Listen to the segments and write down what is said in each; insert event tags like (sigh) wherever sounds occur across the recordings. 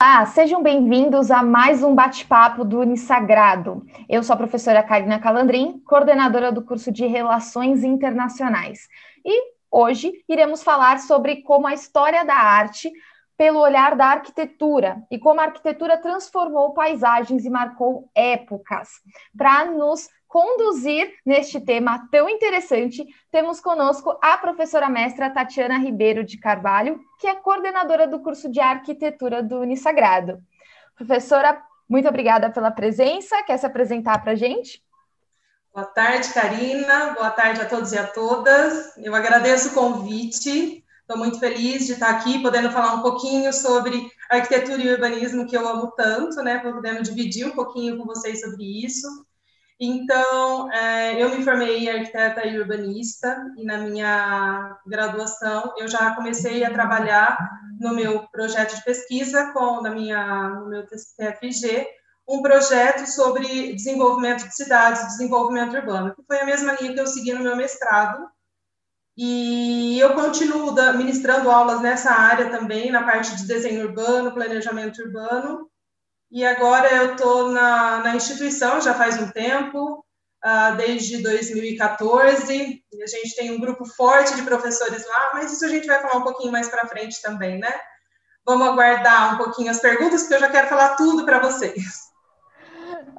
Olá, sejam bem-vindos a mais um bate-papo do Unisagrado. Eu sou a professora Karina Calandrin, coordenadora do curso de Relações Internacionais. E hoje iremos falar sobre como a história da arte pelo olhar da arquitetura e como a arquitetura transformou paisagens e marcou épocas. Para nos conduzir neste tema tão interessante, temos conosco a professora mestra Tatiana Ribeiro de Carvalho, que é coordenadora do curso de arquitetura do Unisagrado. Professora, muito obrigada pela presença. Quer se apresentar para a gente? Boa tarde, Karina. Boa tarde a todos e a todas. Eu agradeço o convite. Estou muito feliz de estar aqui, podendo falar um pouquinho sobre arquitetura e urbanismo, que eu amo tanto, né? Podendo dividir um pouquinho com vocês sobre isso. Então, é, eu me formei arquiteta e urbanista, e na minha graduação eu já comecei a trabalhar no meu projeto de pesquisa, com, na minha, no meu TFG, um projeto sobre desenvolvimento de cidades, desenvolvimento urbano, que foi a mesma linha que eu segui no meu mestrado, e eu continuo ministrando aulas nessa área também, na parte de desenho urbano, planejamento urbano, e agora eu estou na, na, instituição já faz um tempo, uh, desde 2014. a gente tem um grupo forte de professores lá, mas isso a gente vai falar um pouquinho mais para frente também, né? Vamos aguardar um pouquinho as perguntas, porque eu já quero falar tudo para vocês.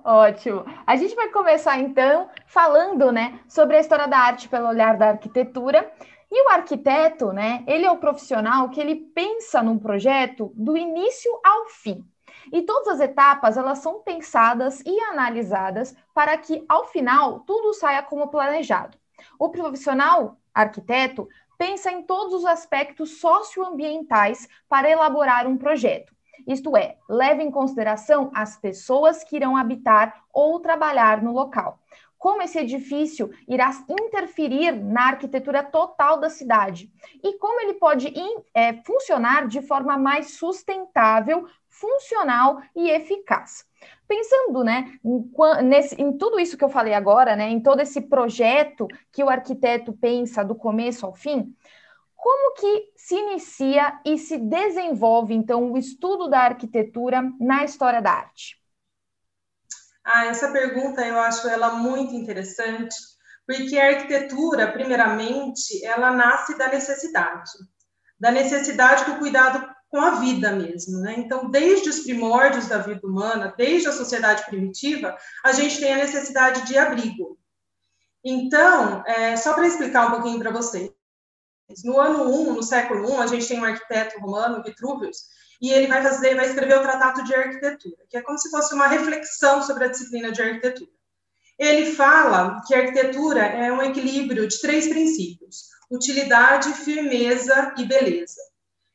Ótimo. A gente vai começar então falando, né, sobre a história da arte pelo olhar da arquitetura. E o arquiteto, né, ele é o profissional que ele pensa num projeto do início ao fim. E todas as etapas, elas são pensadas e analisadas para que, ao final, tudo saia como planejado. O profissional arquiteto pensa em todos os aspectos socioambientais para elaborar um projeto. Isto é, leva em consideração as pessoas que irão habitar ou trabalhar no local como esse edifício irá interferir na arquitetura total da cidade e como ele pode é, funcionar de forma mais sustentável, funcional e eficaz. Pensando né, em, nesse, em tudo isso que eu falei agora, né, em todo esse projeto que o arquiteto pensa do começo ao fim, como que se inicia e se desenvolve, então, o estudo da arquitetura na história da arte? Ah, essa pergunta eu acho ela muito interessante, porque a arquitetura, primeiramente, ela nasce da necessidade, da necessidade do cuidado com a vida mesmo, né? Então, desde os primórdios da vida humana, desde a sociedade primitiva, a gente tem a necessidade de abrigo. Então, é, só para explicar um pouquinho para vocês, no ano 1, no século 1, a gente tem um arquiteto romano, Vitruvius, e ele vai fazer, vai escrever o Tratado de Arquitetura, que é como se fosse uma reflexão sobre a disciplina de arquitetura. Ele fala que a arquitetura é um equilíbrio de três princípios: utilidade, firmeza e beleza.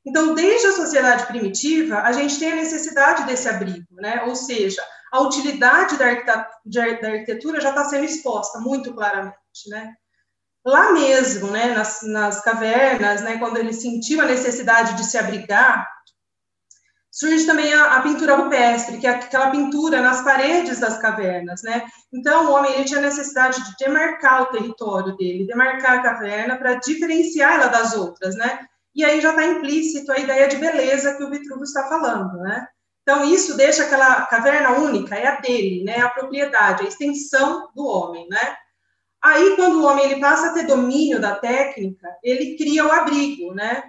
Então, desde a sociedade primitiva, a gente tem a necessidade desse abrigo, né? Ou seja, a utilidade da, arquitetura já está sendo exposta muito claramente, né? Lá mesmo, né, nas, nas cavernas, né, quando ele sentiu a necessidade de se abrigar, surge também a, a, pintura rupestre, que é aquela pintura nas paredes das cavernas, né? Então, o homem ele tinha necessidade de demarcar o território dele, demarcar a caverna para diferenciar ela das outras, né? E aí já está implícito a ideia de beleza que o Vitruvio está falando, né? Então, isso deixa aquela caverna única, é a dele, né? A propriedade, a extensão do homem, né? Aí, quando o homem ele passa a ter domínio da técnica, ele cria o abrigo, né?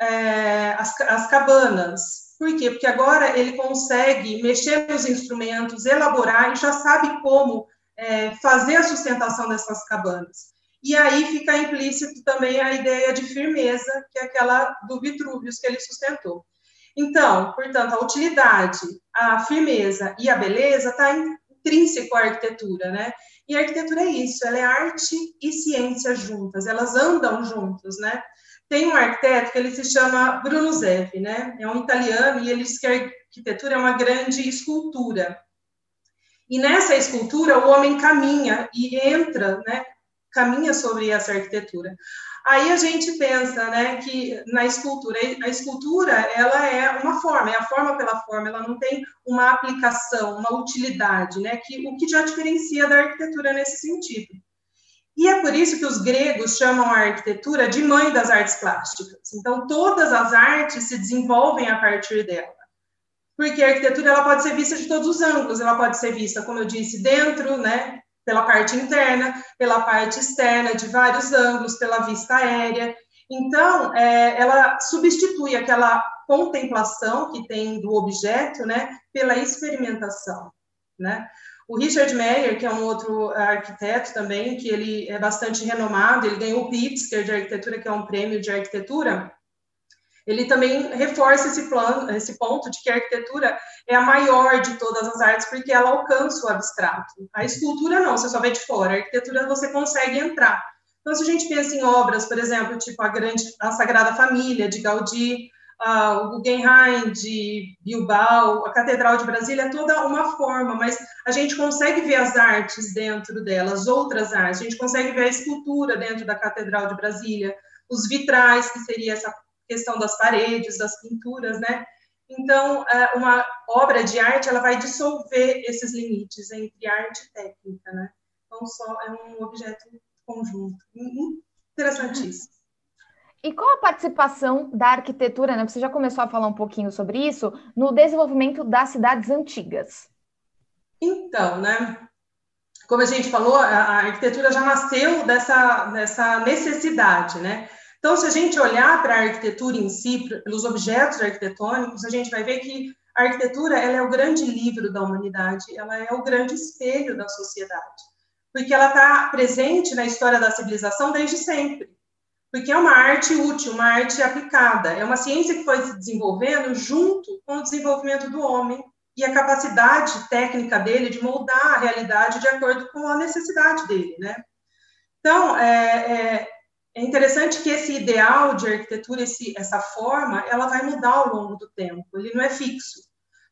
É, as, as cabanas, por quê? Porque agora ele consegue mexer nos instrumentos, elaborar e já sabe como é, fazer a sustentação dessas cabanas. E aí fica implícito também a ideia de firmeza, que é aquela do Vitruvius que ele sustentou. Então, portanto, a utilidade, a firmeza e a beleza está intrínseco à arquitetura, né? E a arquitetura é isso, ela é arte e ciência juntas, elas andam juntas, né? Tem um arquiteto que ele se chama Bruno Zeff, né? É um italiano e ele diz que a arquitetura é uma grande escultura. E nessa escultura o homem caminha e entra, né? Caminha sobre essa arquitetura. Aí a gente pensa, né, que na escultura, a escultura ela é uma forma, é a forma pela forma, ela não tem uma aplicação, uma utilidade, né, que o que já diferencia da arquitetura nesse sentido. E é por isso que os gregos chamam a arquitetura de mãe das artes plásticas. Então, todas as artes se desenvolvem a partir dela. porque a arquitetura ela pode ser vista de todos os ângulos, ela pode ser vista, como eu disse, dentro, né, pela parte interna, pela parte externa, de vários ângulos, pela vista aérea. Então, é, ela substitui aquela contemplação que tem do objeto, né, pela experimentação, né? O Richard Meyer, que é um outro arquiteto também, que ele é bastante renomado, ele ganhou o Pritzker de arquitetura, que é um prêmio de arquitetura, ele também reforça esse plano, esse ponto de que a arquitetura é a maior de todas as artes porque ela alcança o abstrato. A escultura não, você só vê de fora. A arquitetura você consegue entrar. Então, se a gente pensa em obras, por exemplo, tipo a grande, a Sagrada Família de Gaudí, o Guggenheim de Bilbao, a Catedral de Brasília, é toda uma forma, mas a gente consegue ver as artes dentro delas, outras artes. A gente consegue ver a escultura dentro da Catedral de Brasília, os vitrais, que seria essa questão das paredes, das pinturas, né? Então, é, uma obra de arte, ela vai dissolver esses limites entre arte e técnica, né? Então, só é um objeto conjunto. Interessantíssimo. E qual a participação da arquitetura, né? Você já começou a falar um pouquinho sobre isso, no desenvolvimento das cidades antigas. Então, né? Como a gente falou, a arquitetura já nasceu dessa, dessa necessidade, né? Então, se a gente olhar para a arquitetura em si, pelos objetos arquitetônicos, a gente vai ver que a arquitetura ela é o grande livro da humanidade, ela é o grande espelho da sociedade, porque ela está presente na história da civilização desde sempre, porque é uma arte útil, uma arte aplicada, é uma ciência que foi se desenvolvendo junto com o desenvolvimento do homem e a capacidade técnica dele de moldar a realidade de acordo com a necessidade dele, né? Então, é, é é interessante que esse ideal de arquitetura, esse, essa forma, ela vai mudar ao longo do tempo, ele não é fixo.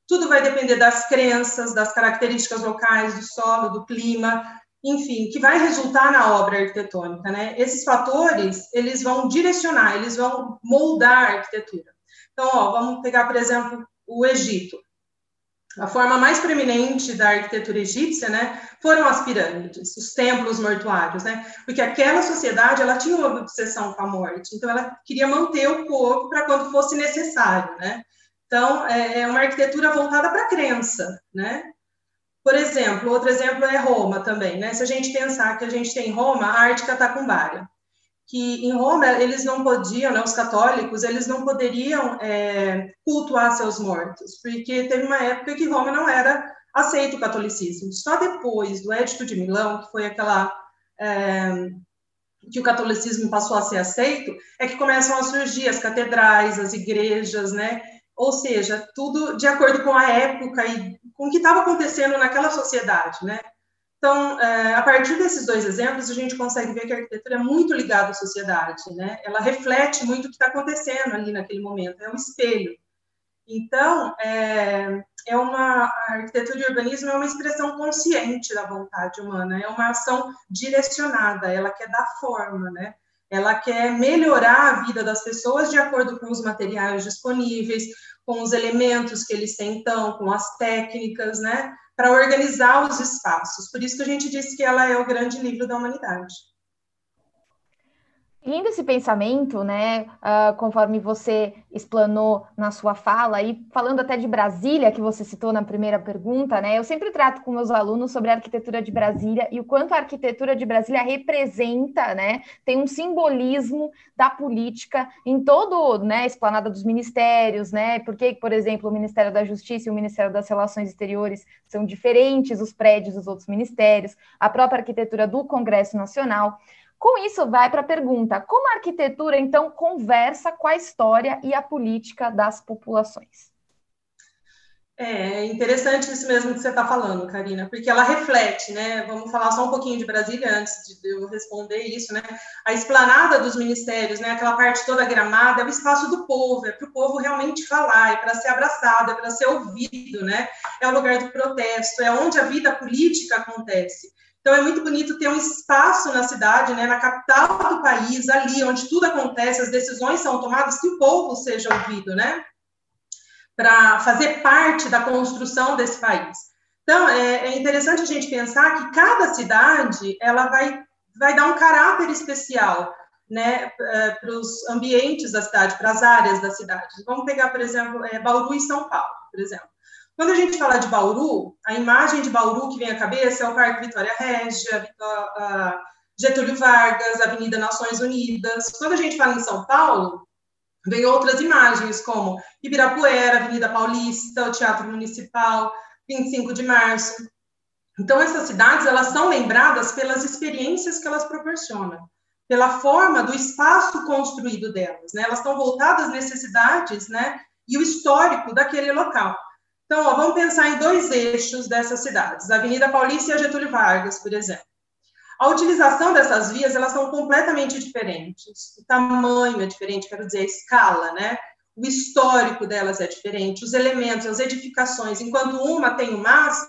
Tudo vai depender das crenças, das características locais, do solo, do clima, enfim, que vai resultar na obra arquitetônica, né? Esses fatores, eles vão direcionar, eles vão moldar a arquitetura. Então, ó, vamos pegar, por exemplo, o Egito. A forma mais preeminente da arquitetura egípcia, né, foram as pirâmides, os templos mortuários, né, porque aquela sociedade, ela tinha uma obsessão com a morte, então ela queria manter o corpo para quando fosse necessário, né. Então, é, é uma arquitetura voltada para a crença, né. Por exemplo, outro exemplo é Roma também, né, se a gente pensar que a gente tem Roma, a arte catacumbaria que em Roma eles não podiam, né, os católicos, eles não poderiam é, cultuar seus mortos, porque teve uma época que Roma não era aceito o catolicismo. Só depois do Edito de Milão, que foi aquela é, que o catolicismo passou a ser aceito, é que começam a surgir as catedrais, as igrejas, né? Ou seja, tudo de acordo com a época e com o que estava acontecendo naquela sociedade, né? Então, é, a partir desses dois exemplos, a gente consegue ver que a arquitetura é muito ligada à sociedade, né? Ela reflete muito o que está acontecendo ali naquele momento, é um espelho. Então, é, é uma a arquitetura de urbanismo é uma expressão consciente da vontade humana, é uma ação direcionada, ela quer dar forma, né? Ela quer melhorar a vida das pessoas de acordo com os materiais disponíveis, com os elementos que eles têm então, com as técnicas, né? Para organizar os espaços. Por isso que a gente disse que ela é o grande livro da humanidade. Lindo esse pensamento, né? Uh, conforme você explanou na sua fala, e falando até de Brasília, que você citou na primeira pergunta, né? Eu sempre trato com meus alunos sobre a arquitetura de Brasília e o quanto a arquitetura de Brasília representa, né? Tem um simbolismo da política em todo, né? Esplanada dos ministérios, né? Porque, por exemplo, o Ministério da Justiça e o Ministério das Relações Exteriores são diferentes, os prédios dos outros ministérios, a própria arquitetura do Congresso Nacional. Com isso, vai para a pergunta: como a arquitetura, então, conversa com a história e a política das populações? É interessante isso mesmo que você está falando, Karina, porque ela reflete, né? Vamos falar só um pouquinho de Brasília antes de eu responder isso, né? A esplanada dos ministérios, né? Aquela parte toda gramada é o espaço do povo, é para o povo realmente falar, é para ser abraçado, é para ser ouvido, né? É o lugar do protesto, é onde a vida política acontece. Então é muito bonito ter um espaço na cidade, né, na capital do país, ali onde tudo acontece, as decisões são tomadas, que o povo seja ouvido, né, para fazer parte da construção desse país. Então é, é interessante a gente pensar que cada cidade ela vai vai dar um caráter especial, né, é, para os ambientes da cidade, para as áreas da cidade. Vamos pegar, por exemplo, é, Bauru e São Paulo, por exemplo. Quando a gente fala de Bauru, a imagem de Bauru que vem à cabeça é o Parque Vitória Régia, Getúlio Vargas, Avenida Nações Unidas. Quando a gente fala em São Paulo, vem outras imagens, como Ibirapuera, Avenida Paulista, o Teatro Municipal, 25 de Março. Então, essas cidades, elas são lembradas pelas experiências que elas proporcionam, pela forma do espaço construído delas, né? Elas estão voltadas às necessidades, né? E o histórico daquele local. Então, ó, vamos pensar em dois eixos dessas cidades, a Avenida Paulista e a Getúlio Vargas, por exemplo. A utilização dessas vias, elas são completamente diferentes. O tamanho é diferente, quero dizer, a escala, né? O histórico delas é diferente, os elementos, as edificações. Enquanto uma tem o MASP,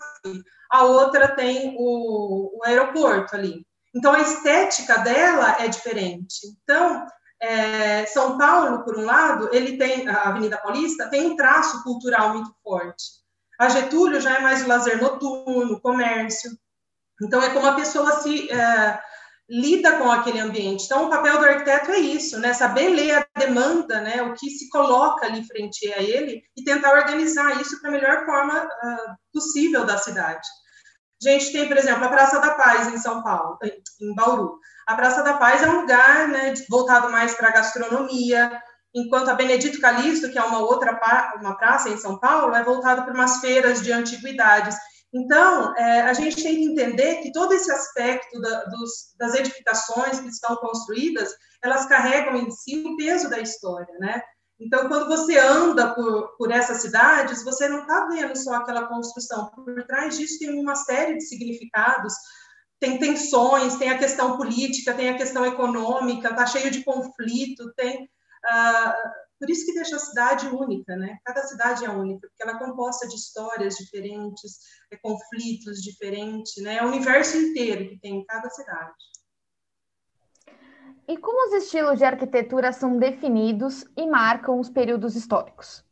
a outra tem o, o aeroporto ali. Então, a estética dela é diferente. Então, é, São Paulo, por um lado, ele tem a Avenida Paulista tem um traço cultural muito forte. A Getúlio já é mais o lazer noturno, comércio. Então é como a pessoa se é, lida com aquele ambiente. Então o papel do arquiteto é isso, né? Saber ler a demanda, né? O que se coloca ali frente a ele e tentar organizar isso para a melhor forma uh, possível da cidade. A gente tem, por exemplo, a Praça da Paz em São Paulo, em Bauru. A Praça da Paz é um lugar né, voltado mais para a gastronomia, enquanto a Benedito Calixto, que é uma outra uma praça em São Paulo, é voltado para umas feiras de antiguidades. Então, é, a gente tem que entender que todo esse aspecto da, dos, das edificações que estão construídas, elas carregam em si o peso da história, né? Então, quando você anda por, por essas cidades, você não está vendo só aquela construção. Por trás disso tem uma série de significados tem tensões, tem a questão política, tem a questão econômica, está cheio de conflito, tem. Uh, por isso que deixa a cidade única, né? Cada cidade é única, porque ela é composta de histórias diferentes, é conflitos diferentes, né? É o universo inteiro que tem em cada cidade. E como os estilos de arquitetura são definidos e marcam os períodos históricos?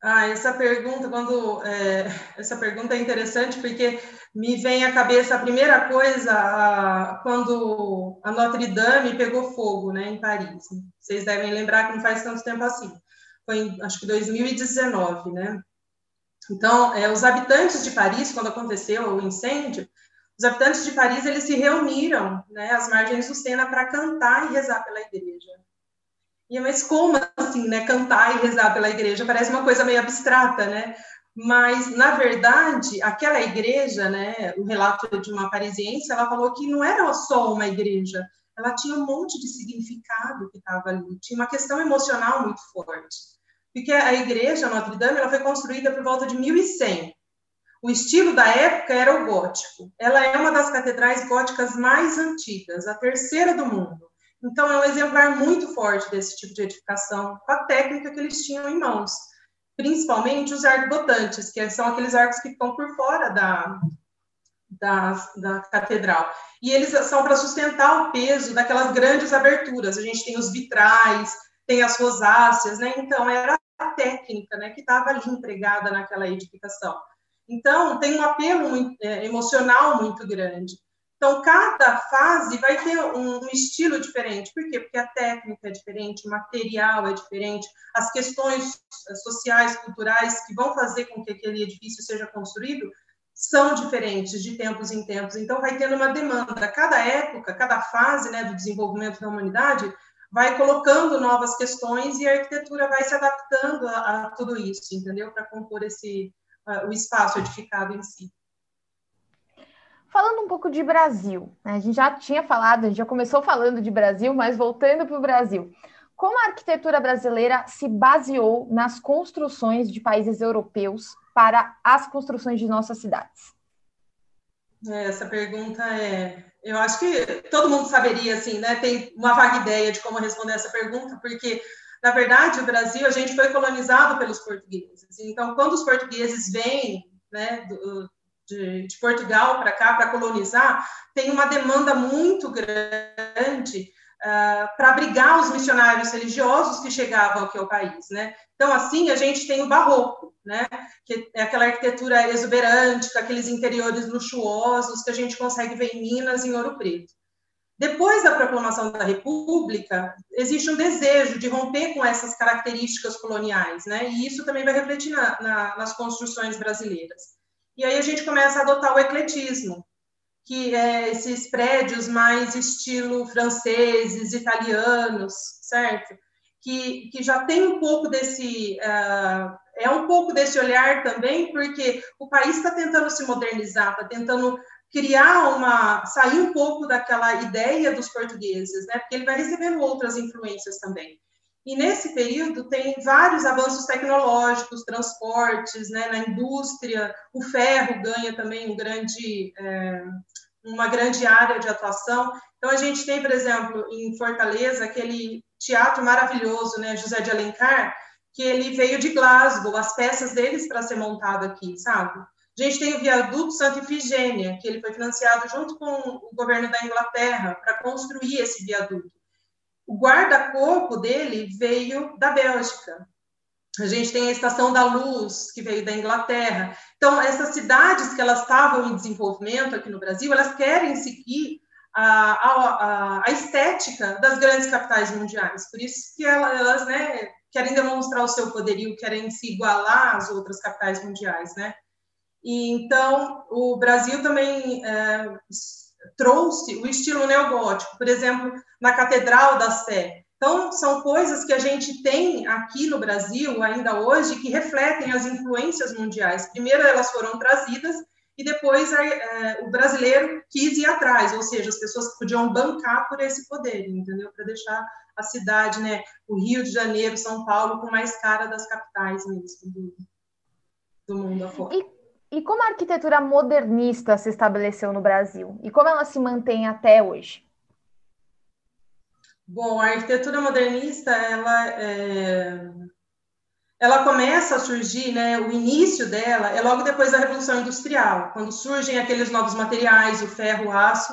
Ah, essa pergunta, quando é, essa pergunta é interessante porque me vem à cabeça a primeira coisa a, quando a Notre Dame pegou fogo, né, em Paris. Vocês devem lembrar que não faz tanto tempo assim. Foi em, acho que 2019, né? Então, é, os habitantes de Paris, quando aconteceu o incêndio, os habitantes de Paris eles se reuniram, né, às margens do Sena para cantar e rezar pela igreja. E mas como assim, né? Cantar e rezar pela igreja parece uma coisa meio abstrata, né? Mas na verdade, aquela igreja, né? O relato de uma parisiense, ela falou que não era só uma igreja, ela tinha um monte de significado que estava ali, tinha uma questão emocional muito forte. Porque a igreja Notre Dame ela foi construída por volta de 1100. O estilo da época era o gótico. Ela é uma das catedrais góticas mais antigas, a terceira do mundo. Então, é um exemplar muito forte desse tipo de edificação, com a técnica que eles tinham em mãos, principalmente os arquibotantes, que são aqueles arcos que ficam por fora da, da, da catedral. E eles são para sustentar o peso daquelas grandes aberturas. A gente tem os vitrais, tem as rosáceas, né? Então, era a técnica né, que estava ali empregada naquela edificação. Então, tem um apelo muito, é, emocional muito grande. Então, cada fase vai ter um, estilo diferente. Por quê? Porque a técnica é diferente, o material é diferente, as questões sociais, culturais que vão fazer com que aquele edifício seja construído são diferentes de tempos em tempos. Então, vai tendo uma demanda. Cada época, cada fase né, do desenvolvimento da humanidade vai colocando novas questões e a arquitetura vai se adaptando a, a tudo isso, entendeu? Para compor esse, uh, o espaço edificado em si. Falando um pouco de Brasil, né? a gente já tinha falado, a gente já começou falando de Brasil, mas voltando para o Brasil. Como a arquitetura brasileira se baseou nas construções de países europeus para as construções de nossas cidades? É, essa pergunta é. Eu acho que todo mundo saberia, assim, né? Tem uma vaga ideia de como responder essa pergunta, porque, na verdade, o Brasil, a gente foi colonizado pelos portugueses. Então, quando os portugueses vêm, né, de, de Portugal para cá, para colonizar, tem uma demanda muito grande uh, para abrigar os missionários religiosos que chegavam aqui ao país, né? Então, assim, a gente tem o barroco, né? Que é aquela arquitetura exuberante, com aqueles interiores luxuosos que a gente consegue ver em Minas em Ouro Preto. Depois da proclamação da República, existe um desejo de romper com essas características coloniais, né? E isso também vai refletir na, na, nas construções brasileiras. E aí a gente começa a adotar o ecletismo, que é esses prédios mais estilo franceses, italianos, certo? Que, que já tem um pouco desse uh, é um pouco desse olhar também, porque o país está tentando se modernizar, está tentando criar uma sair um pouco daquela ideia dos portugueses, né? Porque ele vai recebendo outras influências também. E nesse período tem vários avanços tecnológicos, transportes, né, na indústria, o ferro ganha também um grande, é, uma grande área de atuação. Então a gente tem, por exemplo, em Fortaleza aquele teatro maravilhoso, né, José de Alencar, que ele veio de Glasgow, as peças deles para ser montado aqui, sabe? A gente tem o viaduto Santa Ifigênia, que ele foi financiado junto com o governo da Inglaterra para construir esse viaduto. O guarda-corpo dele veio da Bélgica. A gente tem a Estação da Luz, que veio da Inglaterra. Então, essas cidades que elas estavam em desenvolvimento aqui no Brasil, elas querem seguir a, a, a estética das grandes capitais mundiais. Por isso que elas, né, querem demonstrar o seu poderio, querem se igualar às outras capitais mundiais, né? E então o Brasil também é, trouxe o estilo neogótico, por exemplo, na Catedral da Sé. Então são coisas que a gente tem aqui no Brasil ainda hoje que refletem as influências mundiais. Primeiro elas foram trazidas e depois é, o brasileiro quis ir atrás, ou seja, as pessoas podiam bancar por esse poder, entendeu? Para deixar a cidade, né, o Rio de Janeiro, São Paulo, com mais cara das capitais mesmo do, do mundo afora. E, e como a arquitetura modernista se estabeleceu no Brasil? E como ela se mantém até hoje? Bom, a arquitetura modernista, ela é, ela começa a surgir, né, o início dela é logo depois da Revolução Industrial, quando surgem aqueles novos materiais, o ferro, o aço,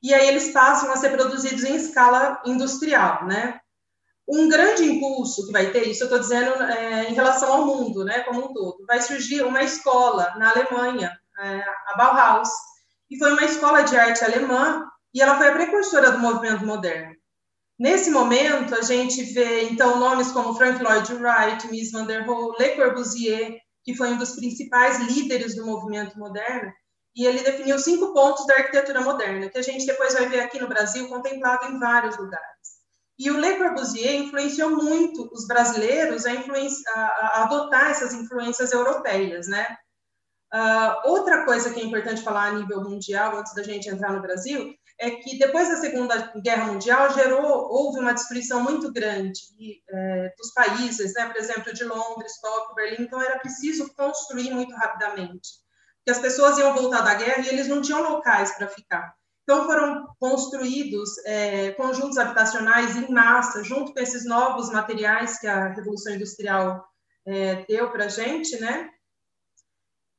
e aí eles passam a ser produzidos em escala industrial, né? Um grande impulso que vai ter, isso eu estou dizendo é, em relação ao mundo, né, como um todo, vai surgir uma escola na Alemanha, é, a Bauhaus, e foi uma escola de arte alemã, e ela foi a precursora do movimento moderno. Nesse momento, a gente vê, então, nomes como Frank Lloyd Wright, Mies van der Rohe, Le Corbusier, que foi um dos principais líderes do movimento moderno, e ele definiu cinco pontos da arquitetura moderna, que a gente depois vai ver aqui no Brasil, contemplado em vários lugares. E o Le Corbusier influenciou muito os brasileiros a, a, adotar essas influências europeias, né? Uh, outra coisa que é importante falar a nível mundial, antes da gente entrar no Brasil, é que depois da Segunda Guerra Mundial gerou, houve uma destruição muito grande é, dos países, né? Por exemplo, de Londres, Tóquio, Berlim. Então era preciso construir muito rapidamente que as pessoas iam voltar da guerra e eles não tinham locais para ficar. Então foram construídos é, conjuntos habitacionais em massa, junto com esses novos materiais que a Revolução Industrial é, deu para a gente, né?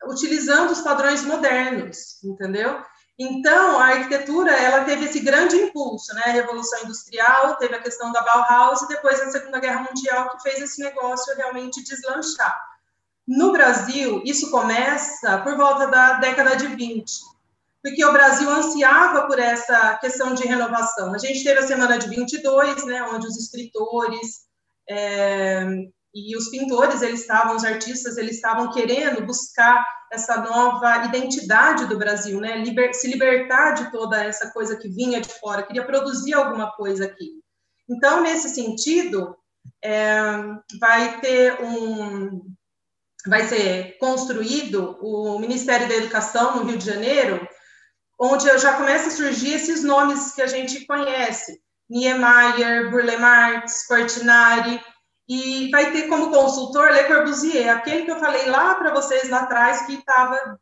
Utilizando os padrões modernos, entendeu? Então, a arquitetura, ela teve esse grande impulso, né? A Revolução Industrial, teve a questão da Bauhaus e depois a Segunda Guerra Mundial, que fez esse negócio realmente deslanchar. No Brasil, isso começa por volta da década de 20, porque o Brasil ansiava por essa questão de renovação. A gente teve a semana de 22, né, onde os escritores é, e os pintores, eles estavam, os artistas, eles estavam querendo buscar essa nova identidade do Brasil, né, liber, se libertar de toda essa coisa que vinha de fora, queria produzir alguma coisa aqui. Então, nesse sentido, é, vai ter um, vai ser construído o Ministério da Educação no Rio de Janeiro, onde já começa a surgir esses nomes que a gente conhece, Niemeyer, Burle Marx, Portinari, e vai ter como consultor Le Corbusier, aquele que eu falei lá para vocês lá atrás que estava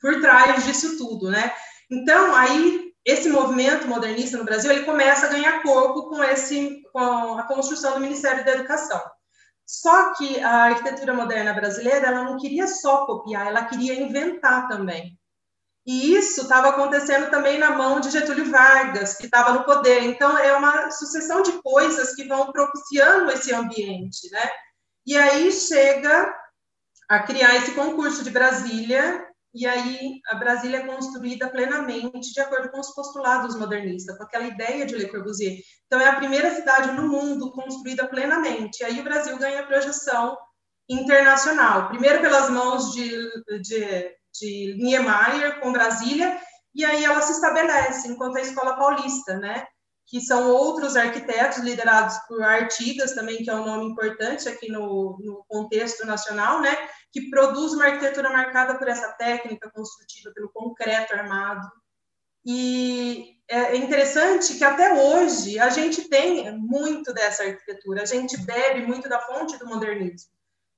por trás disso tudo, né? Então, aí esse movimento modernista no Brasil, ele começa a ganhar corpo com esse com a construção do Ministério da Educação. Só que a arquitetura moderna brasileira, ela não queria só copiar, ela queria inventar também. E isso estava acontecendo também na mão de Getúlio Vargas, que estava no poder. Então, é uma sucessão de coisas que vão propiciando esse ambiente, né? E aí chega a criar esse concurso de Brasília, e aí a Brasília é construída plenamente de acordo com os postulados modernistas, com aquela ideia de Le Corbusier. Então é a primeira cidade no mundo construída plenamente. E aí o Brasil ganha projeção internacional, primeiro pelas mãos de, de, de Niemeyer com Brasília, e aí ela se estabelece enquanto a escola paulista, né? que são outros arquitetos liderados por Artigas também, que é um nome importante aqui no, no contexto nacional, né? que produz uma arquitetura marcada por essa técnica construtiva, pelo concreto armado. E é interessante que até hoje a gente tem muito dessa arquitetura, a gente bebe muito da fonte do modernismo.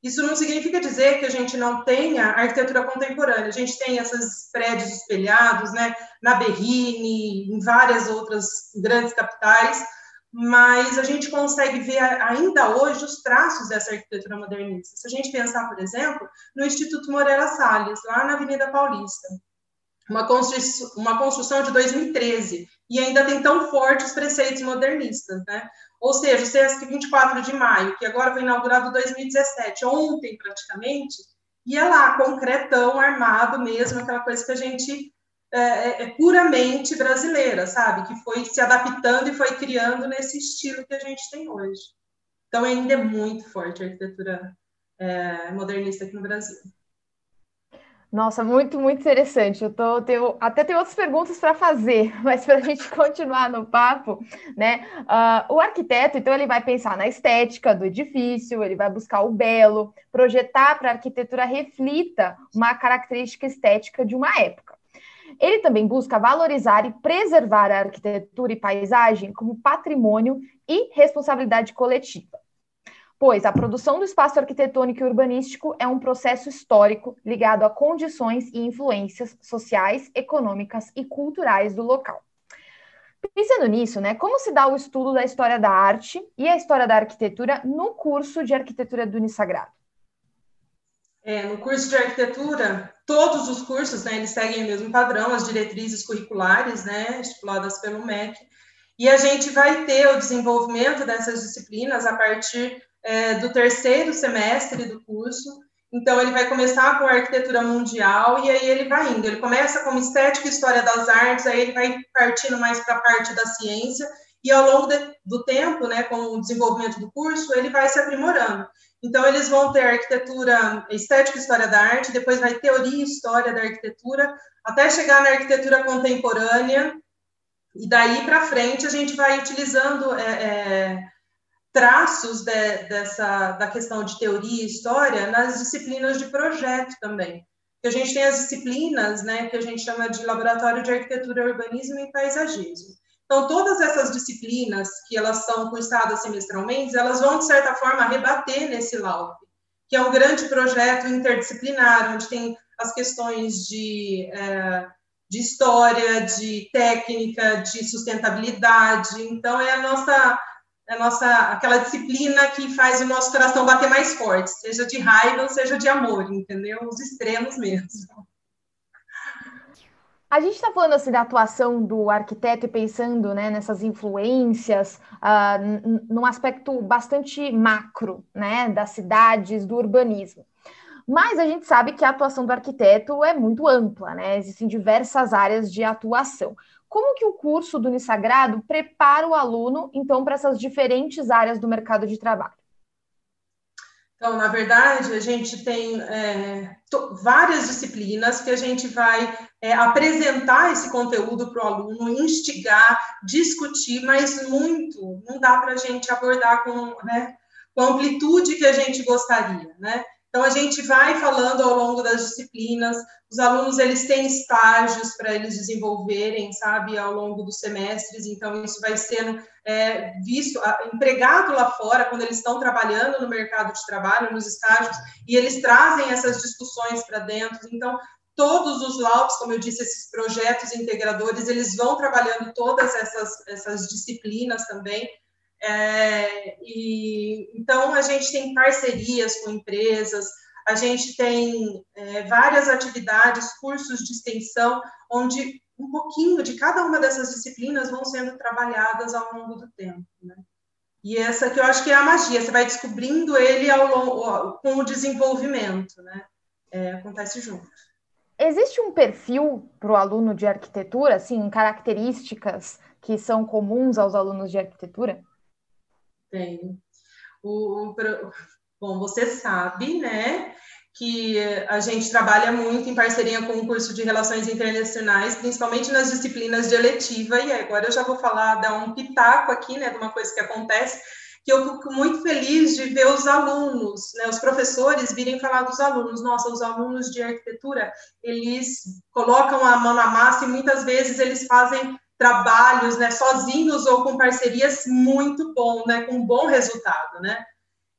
Isso não significa dizer que a gente não tenha arquitetura contemporânea. A gente tem esses prédios espelhados, né, na Berrine, em várias outras grandes capitais, mas a gente consegue ver ainda hoje os traços dessa arquitetura modernista. Se a gente pensar, por exemplo, no Instituto Moreira Salles, lá na Avenida Paulista, uma construção, uma construção de 2013, e ainda tem tão fortes preceitos modernistas, né? Ou seja, o SESC 24 de maio, que agora foi inaugurado em 2017, ontem praticamente, ia lá, concretão, armado mesmo, aquela coisa que a gente é, é, é, puramente brasileira, sabe? Que foi se adaptando e foi criando nesse estilo que a gente tem hoje. Então, ainda é muito forte a arquitetura é, modernista aqui no Brasil. Nossa, muito, muito interessante. Eu tô, tenho, até tenho outras perguntas para fazer, (laughs) mas para a gente continuar no papo, né? Uh, o arquiteto, então, ele vai pensar na estética do edifício, ele vai buscar o belo, projetar para a arquitetura reflita uma característica estética de uma época. Ele também busca valorizar e preservar a arquitetura e paisagem como patrimônio e responsabilidade coletiva pois a produção do espaço arquitetônico e urbanístico é um processo histórico ligado a condições e influências sociais, econômicas e culturais do local. Pensando nisso, né, como se dá o estudo da história da arte e a história da arquitetura no curso de arquitetura do Unisagrado? É, no curso de arquitetura, todos os cursos, né, eles seguem o mesmo padrão, as diretrizes curriculares, né, estipuladas pelo MEC, e a gente vai ter o desenvolvimento dessas disciplinas a partir é, do terceiro semestre do curso. Então, ele vai começar com arquitetura mundial e aí ele vai indo. Ele começa com estética e história das artes, aí ele vai partindo mais para a parte da ciência e ao longo de, do tempo, né, com o desenvolvimento do curso, ele vai se aprimorando. Então, eles vão ter arquitetura, estética e história da arte, depois vai teoria e história da arquitetura, até chegar na arquitetura contemporânea, e daí para frente a gente vai utilizando é, é, traços de, dessa da questão de teoria e história nas disciplinas de projeto também. Que a gente tem as disciplinas, né, que a gente chama de laboratório de arquitetura, urbanismo e paisagismo. Então, todas essas disciplinas que elas são cursadas semestralmente, elas vão, de certa forma, rebater nesse LAUP, que é um grande projeto interdisciplinar, onde tem as questões de, é, de história, de técnica, de sustentabilidade. Então, é a nossa a nossa, aquela disciplina que faz o nosso coração bater mais forte, seja de raiva seja de amor, entendeu? Os extremos mesmo. A gente está falando assim da atuação do arquiteto e pensando né, nessas influências uh, num aspecto bastante macro, né, das cidades, do urbanismo. Mas a gente sabe que a atuação do arquiteto é muito ampla, né? Existem diversas áreas de atuação. Como que o curso do Unisagrado prepara o aluno, então, para essas diferentes áreas do mercado de trabalho? Então, na verdade, a gente tem é, várias disciplinas que a gente vai é, apresentar esse conteúdo para o aluno, instigar, discutir, mas muito, não dá para a gente abordar com, né, com a amplitude que a gente gostaria, né? Então, a gente vai falando ao longo das disciplinas, os alunos, eles têm estágios para eles desenvolverem, sabe, ao longo dos semestres, então isso vai sendo é, visto, empregado lá fora, quando eles estão trabalhando no mercado de trabalho, nos estágios, e eles trazem essas discussões para dentro, então, todos os LAUPs, como eu disse, esses projetos integradores, eles vão trabalhando todas essas, essas disciplinas também, é, e, então, a gente tem parcerias com empresas, a gente tem é, várias atividades, cursos de extensão, onde um pouquinho de cada uma dessas disciplinas vão sendo trabalhadas ao longo do tempo. Né? E essa que eu acho que é a magia, você vai descobrindo ele ao longo, com o desenvolvimento, né? É, acontece junto. existe um perfil para o aluno de arquitetura, assim, características que são comuns aos alunos de arquitetura? Tem. O, o, bom, você sabe, né, que a gente trabalha muito em parceria com o curso de Relações Internacionais, principalmente nas disciplinas de eletiva, e agora eu já vou falar, dar um pitaco aqui, né, de uma coisa que acontece, que eu fico muito feliz de ver os alunos, né, os professores virem falar dos alunos. Nossa, os alunos de arquitetura, eles colocam a mão na massa e muitas vezes eles fazem trabalhos, né, sozinhos ou com parcerias muito bom, né, com bom resultado, né?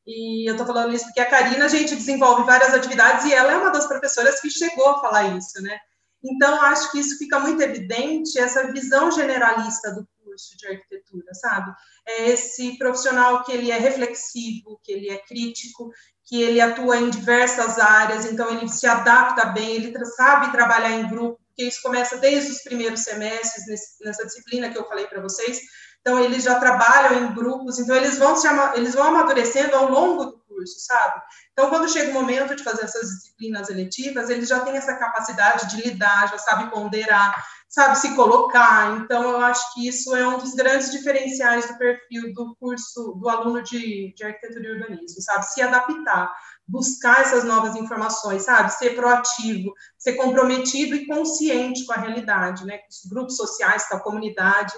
E eu estou falando isso porque a Karina, a gente desenvolve várias atividades e ela é uma das professoras que chegou a falar isso, né? Então, acho que isso fica muito evidente, essa visão generalista do curso de arquitetura, sabe? É esse profissional que ele é reflexivo, que ele é crítico, que ele atua em diversas áreas, então ele se adapta bem, ele sabe trabalhar em grupo, porque isso começa desde os primeiros semestres, nessa disciplina que eu falei para vocês, então eles já trabalham em grupos, então eles vão se eles vão amadurecendo ao longo do curso, sabe? Então quando chega o momento de fazer essas disciplinas eletivas, eles já têm essa capacidade de lidar, já sabe ponderar, sabe se colocar. Então eu acho que isso é um dos grandes diferenciais do perfil do curso do aluno de, de arquitetura e urbanismo, sabe? Se adaptar, buscar essas novas informações, sabe? Ser proativo, ser comprometido e consciente com a realidade, né? Com os grupos sociais, com a comunidade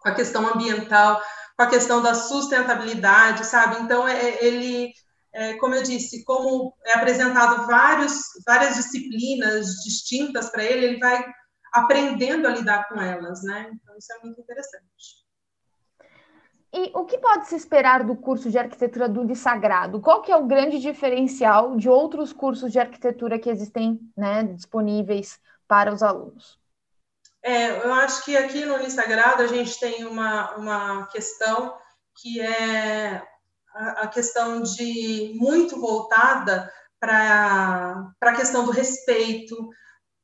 com a questão ambiental, com a questão da sustentabilidade, sabe? Então, é, é, ele, é, como eu disse, como é apresentado vários, várias disciplinas distintas para ele, ele vai aprendendo a lidar com elas, né? Então, isso é muito interessante. E o que pode se esperar do curso de arquitetura do Sagrado? Qual que é o grande diferencial de outros cursos de arquitetura que existem né, disponíveis para os alunos? É, eu acho que aqui no Unisagrado a gente tem uma, uma questão que é a, a questão de muito voltada para a questão do respeito,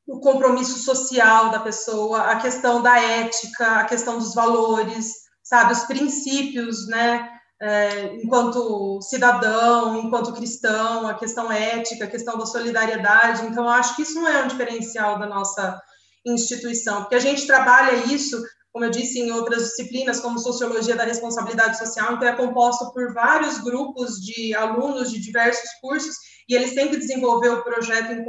o compromisso social da pessoa, a questão da ética, a questão dos valores, sabe, os princípios, né, é, enquanto cidadão, enquanto cristão, a questão ética, a questão da solidariedade. Então, eu acho que isso não é um diferencial da nossa instituição, porque a gente trabalha isso, como eu disse, em outras disciplinas, como Sociologia da Responsabilidade Social, então é composto por vários grupos de alunos de diversos cursos, e eles têm que desenvolver o projeto em,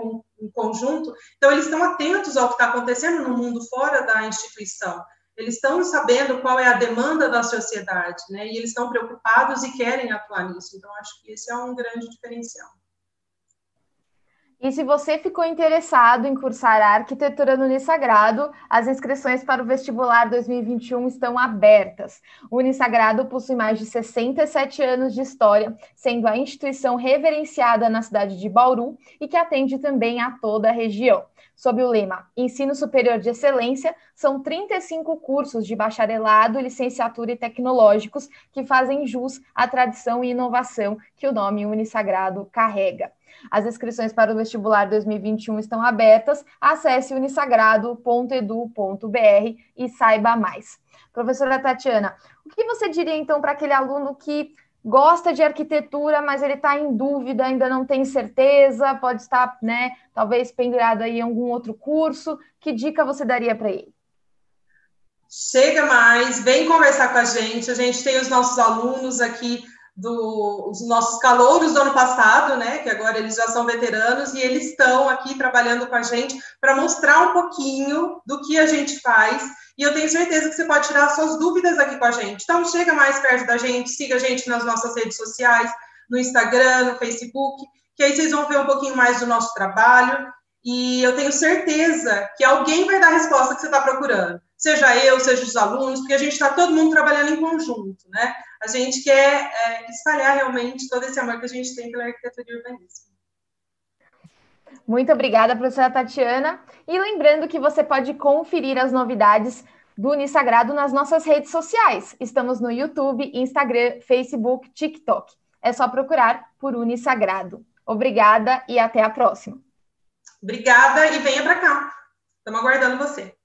em conjunto, então eles estão atentos ao que está acontecendo no mundo fora da instituição, eles estão sabendo qual é a demanda da sociedade, né, e eles estão preocupados e querem atuar nisso, então acho que esse é um grande diferencial. E se você ficou interessado em cursar a arquitetura no Unisagrado, as inscrições para o vestibular 2021 estão abertas. O Unisagrado possui mais de 67 anos de história, sendo a instituição reverenciada na cidade de Bauru e que atende também a toda a região. Sob o lema Ensino Superior de Excelência, são 35 cursos de bacharelado, licenciatura e tecnológicos que fazem jus à tradição e inovação que o nome Unisagrado carrega. As inscrições para o vestibular 2021 estão abertas. Acesse unisagrado.edu.br e saiba mais. Professora Tatiana, o que você diria então para aquele aluno que gosta de arquitetura, mas ele está em dúvida, ainda não tem certeza, pode estar, né, talvez pendurado aí em algum outro curso? Que dica você daria para ele? Chega mais, vem conversar com a gente. A gente tem os nossos alunos aqui dos nossos calouros do ano passado, né, que agora eles já são veteranos e eles estão aqui trabalhando com a gente para mostrar um pouquinho do que a gente faz. E eu tenho certeza que você pode tirar suas dúvidas aqui com a gente. Então chega mais perto da gente, siga a gente nas nossas redes sociais, no Instagram, no Facebook, que aí vocês vão ver um pouquinho mais do nosso trabalho. E eu tenho certeza que alguém vai dar a resposta que você está procurando. Seja eu, seja os alunos, porque a gente está todo mundo trabalhando em conjunto, né? A gente quer é, espalhar realmente todo esse amor que a gente tem pela arquitetura e urbanismo. Muito obrigada, professora Tatiana. E lembrando que você pode conferir as novidades do Unisagrado nas nossas redes sociais. Estamos no YouTube, Instagram, Facebook, TikTok. É só procurar por Unisagrado. Obrigada e até a próxima. Obrigada e venha para cá. Estamos aguardando você.